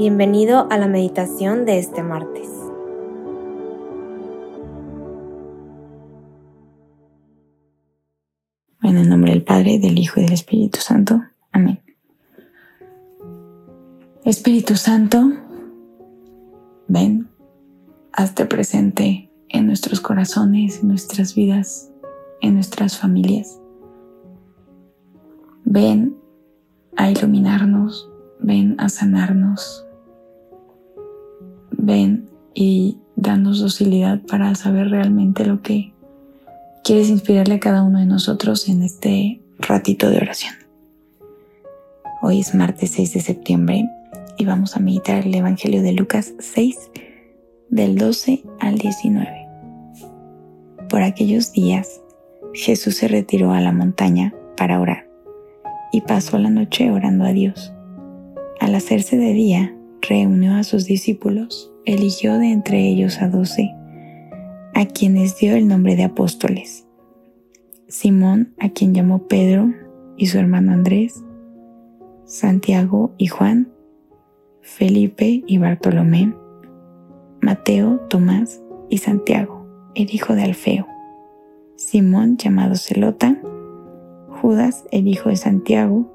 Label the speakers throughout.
Speaker 1: Bienvenido a la meditación de este martes.
Speaker 2: En el nombre del Padre, del Hijo y del Espíritu Santo. Amén. Espíritu Santo, ven, hazte presente en nuestros corazones, en nuestras vidas, en nuestras familias. Ven a iluminarnos, ven a sanarnos, ven y danos docilidad para saber realmente lo que quieres inspirarle a cada uno de nosotros en este ratito de oración. Hoy es martes 6 de septiembre y vamos a meditar el Evangelio de Lucas 6 del 12 al 19. Por aquellos días, Jesús se retiró a la montaña para orar y pasó la noche orando a Dios. Al hacerse de día, reunió a sus discípulos, eligió de entre ellos a doce, a quienes dio el nombre de apóstoles. Simón, a quien llamó Pedro, y su hermano Andrés, Santiago y Juan, Felipe y Bartolomé, Mateo, Tomás y Santiago, el hijo de Alfeo, Simón llamado Celota, Judas, el hijo de Santiago,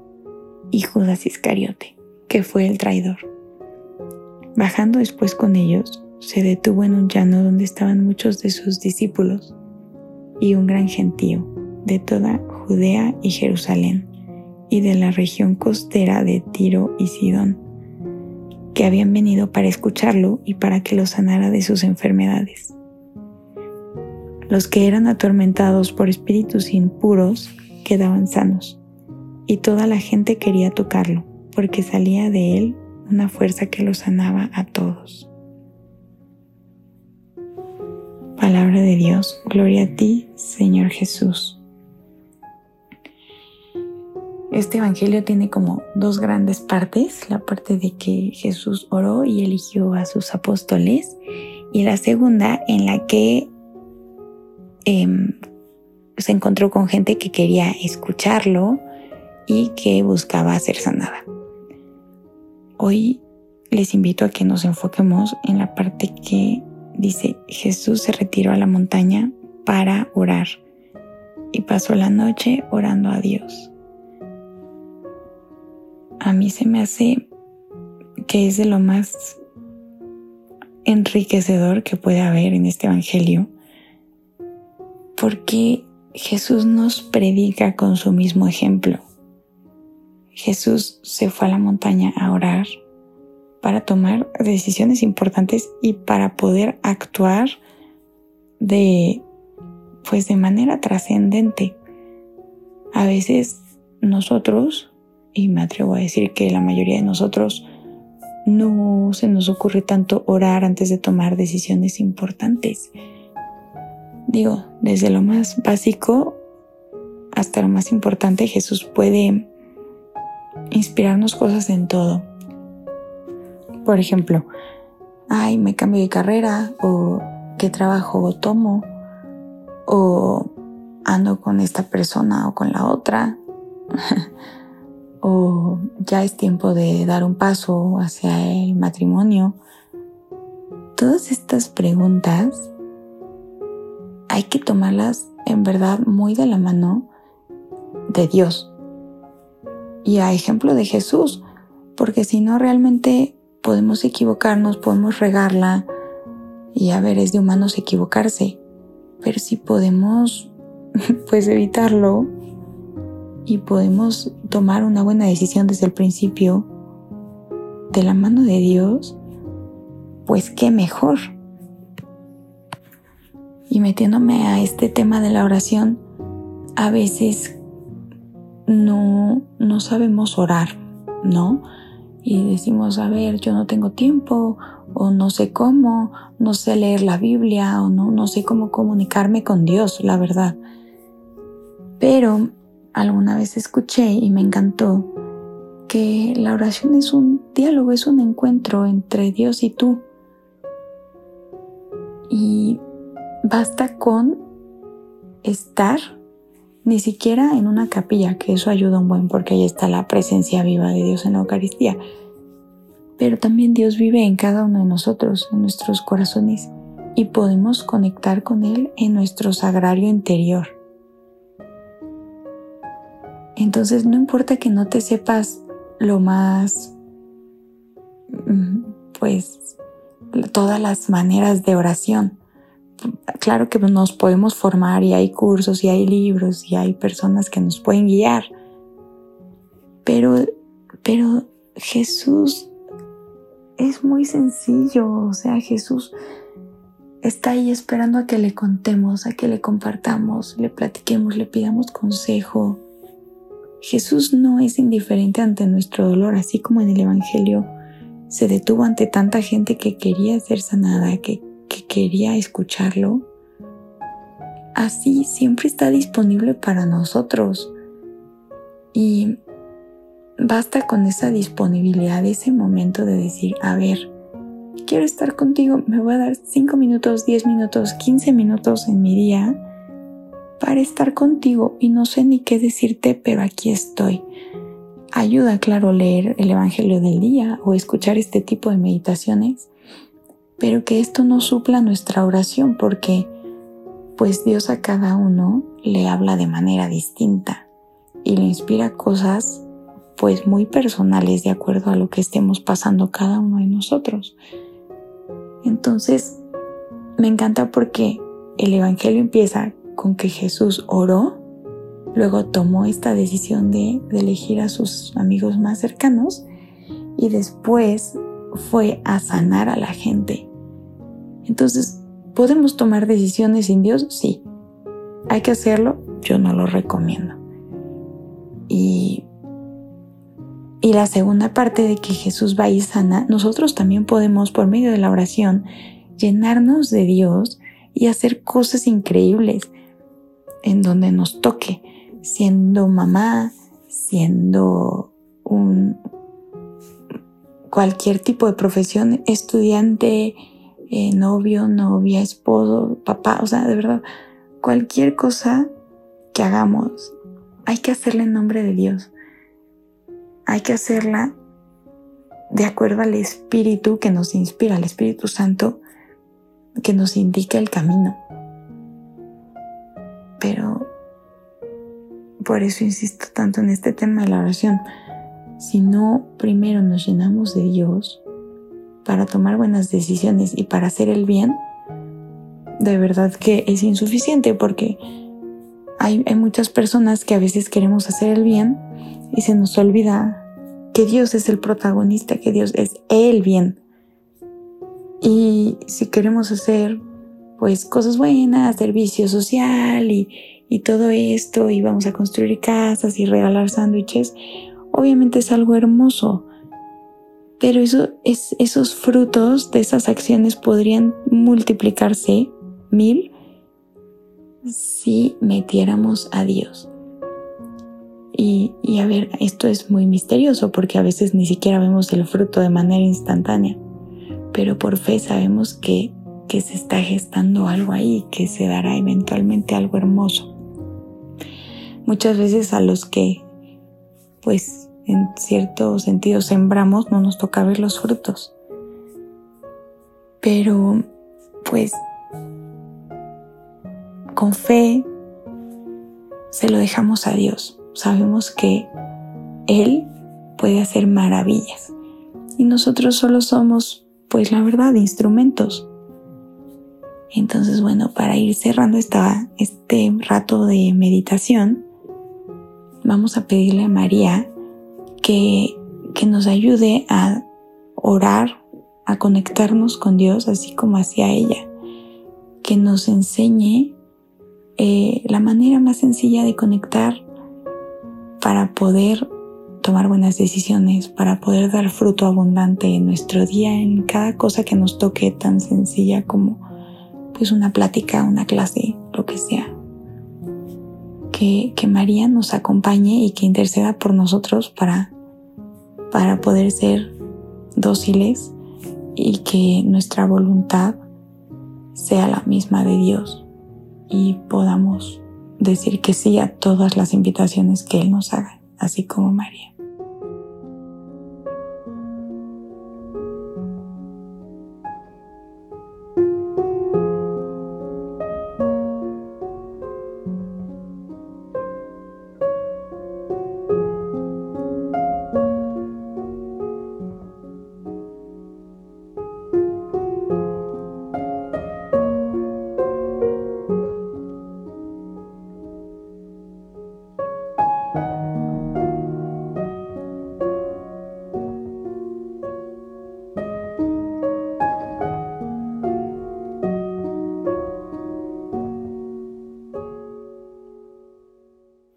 Speaker 2: y Judas Iscariote, que fue el traidor. Bajando después con ellos, se detuvo en un llano donde estaban muchos de sus discípulos y un gran gentío de toda Judea y Jerusalén y de la región costera de Tiro y Sidón, que habían venido para escucharlo y para que lo sanara de sus enfermedades. Los que eran atormentados por espíritus impuros quedaban sanos, y toda la gente quería tocarlo, porque salía de él una fuerza que lo sanaba a todos. Palabra de Dios, gloria a ti, Señor Jesús. Este Evangelio tiene como dos grandes partes, la parte de que Jesús oró y eligió a sus apóstoles, y la segunda en la que em, se encontró con gente que quería escucharlo y que buscaba ser sanada. Hoy les invito a que nos enfoquemos en la parte que dice, Jesús se retiró a la montaña para orar y pasó la noche orando a Dios. A mí se me hace que es de lo más enriquecedor que puede haber en este Evangelio, porque Jesús nos predica con su mismo ejemplo. Jesús se fue a la montaña a orar para tomar decisiones importantes y para poder actuar de pues de manera trascendente. A veces nosotros, y me atrevo a decir que la mayoría de nosotros no se nos ocurre tanto orar antes de tomar decisiones importantes. Digo, desde lo más básico hasta lo más importante, Jesús puede inspirarnos cosas en todo. Por ejemplo, ay, me cambio de carrera o qué trabajo tomo o ando con esta persona o con la otra o ya es tiempo de dar un paso hacia el matrimonio. Todas estas preguntas hay que tomarlas en verdad muy de la mano de Dios y a ejemplo de Jesús, porque si no realmente podemos equivocarnos, podemos regarla y a ver, es de humanos equivocarse, pero si podemos pues evitarlo y podemos tomar una buena decisión desde el principio de la mano de Dios, pues qué mejor. Y metiéndome a este tema de la oración, a veces no, no sabemos orar, ¿no? Y decimos, a ver, yo no tengo tiempo, o no sé cómo, no sé leer la Biblia, o no, no sé cómo comunicarme con Dios, la verdad. Pero alguna vez escuché y me encantó que la oración es un diálogo, es un encuentro entre Dios y tú. Y Basta con estar ni siquiera en una capilla, que eso ayuda un buen porque ahí está la presencia viva de Dios en la Eucaristía. pero también Dios vive en cada uno de nosotros, en nuestros corazones, y podemos conectar con Él en nuestro sagrario interior. Entonces no importa que no te sepas lo más, mm, pues, todas las maneras de oración. Claro que nos podemos formar y hay cursos y hay libros y hay personas que nos pueden guiar. Pero, pero Jesús es muy sencillo. O sea, Jesús está ahí esperando a que le contemos, a que le compartamos, le platiquemos, le pidamos consejo. Jesús no es indiferente ante nuestro dolor, así como en el Evangelio se detuvo ante tanta gente que quería ser sanada, que, que quería escucharlo. Así siempre está disponible para nosotros. Y basta con esa disponibilidad, ese momento de decir, a ver, quiero estar contigo, me voy a dar 5 minutos, 10 minutos, 15 minutos en mi día para estar contigo y no sé ni qué decirte, pero aquí estoy. Ayuda, claro, leer el Evangelio del día o escuchar este tipo de meditaciones, pero que esto no supla nuestra oración porque pues Dios a cada uno le habla de manera distinta y le inspira cosas pues muy personales de acuerdo a lo que estemos pasando cada uno de nosotros. Entonces, me encanta porque el Evangelio empieza con que Jesús oró, luego tomó esta decisión de, elegir a sus amigos más cercanos y después fue a sanar a la gente. Entonces, ¿podemos tomar decisiones sin Dios? Sí. ¿Hay que hacerlo? Yo no lo recomiendo. Y, y la segunda parte de que Jesús va y sana, nosotros también podemos, por medio de la oración, llenarnos de Dios y hacer cosas increíbles en donde nos toque, siendo mamá, siendo un cualquier tipo de profesión, estudiante, eh, novio, novia, esposo, papá, o sea, de verdad, cualquier cosa que hagamos, hay que hacerla en nombre de Dios. Hay que hacerla de acuerdo al Espíritu que nos inspira, al Espíritu Santo que nos indica el camino. Pero por eso insisto tanto en este tema de la oración. Si no primero nos llenamos de Dios para tomar buenas decisiones y para hacer el bien, de verdad que es insuficiente porque hay, hay muchas personas que a veces queremos hacer el bien y se nos olvida que Dios es el protagonista, que Dios es el bien. Y si queremos hacer pues cosas buenas, servicio social y, y todo esto y vamos a construir casas y regalar sándwiches, obviamente es algo hermoso. Pero eso es, esos frutos de esas acciones podrían multiplicarse mil si metiéramos a Dios. Y, y, a ver, esto es muy misterioso porque a veces ni siquiera vemos el fruto de manera instantánea, pero por fe sabemos que que se está gestando algo ahí, que se dará eventualmente algo hermoso. Muchas veces a los que, pues, en cierto sentido sembramos, no nos toca ver los frutos. Pero, pues, con fe se lo dejamos a Dios. Sabemos que Él puede hacer maravillas. Y nosotros solo somos, pues la verdad, instrumentos. Entonces, bueno, para ir cerrando esta, este rato de meditación, vamos a pedirle a María que, que nos ayude a orar, a conectarnos con Dios, así como hacia ella, que nos enseñe eh, la manera más sencilla de conectar para poder tomar buenas decisiones, para poder dar fruto abundante en nuestro día, en cada cosa que nos toque tan sencilla como pues una plática, una clase, lo que sea. Que, María nos acompañe y que interceda por nosotros para, para poder ser dóciles y que nuestra voluntad sea la misma de Dios y podamos decir que sí a todas las invitaciones que Él nos haga, así como María.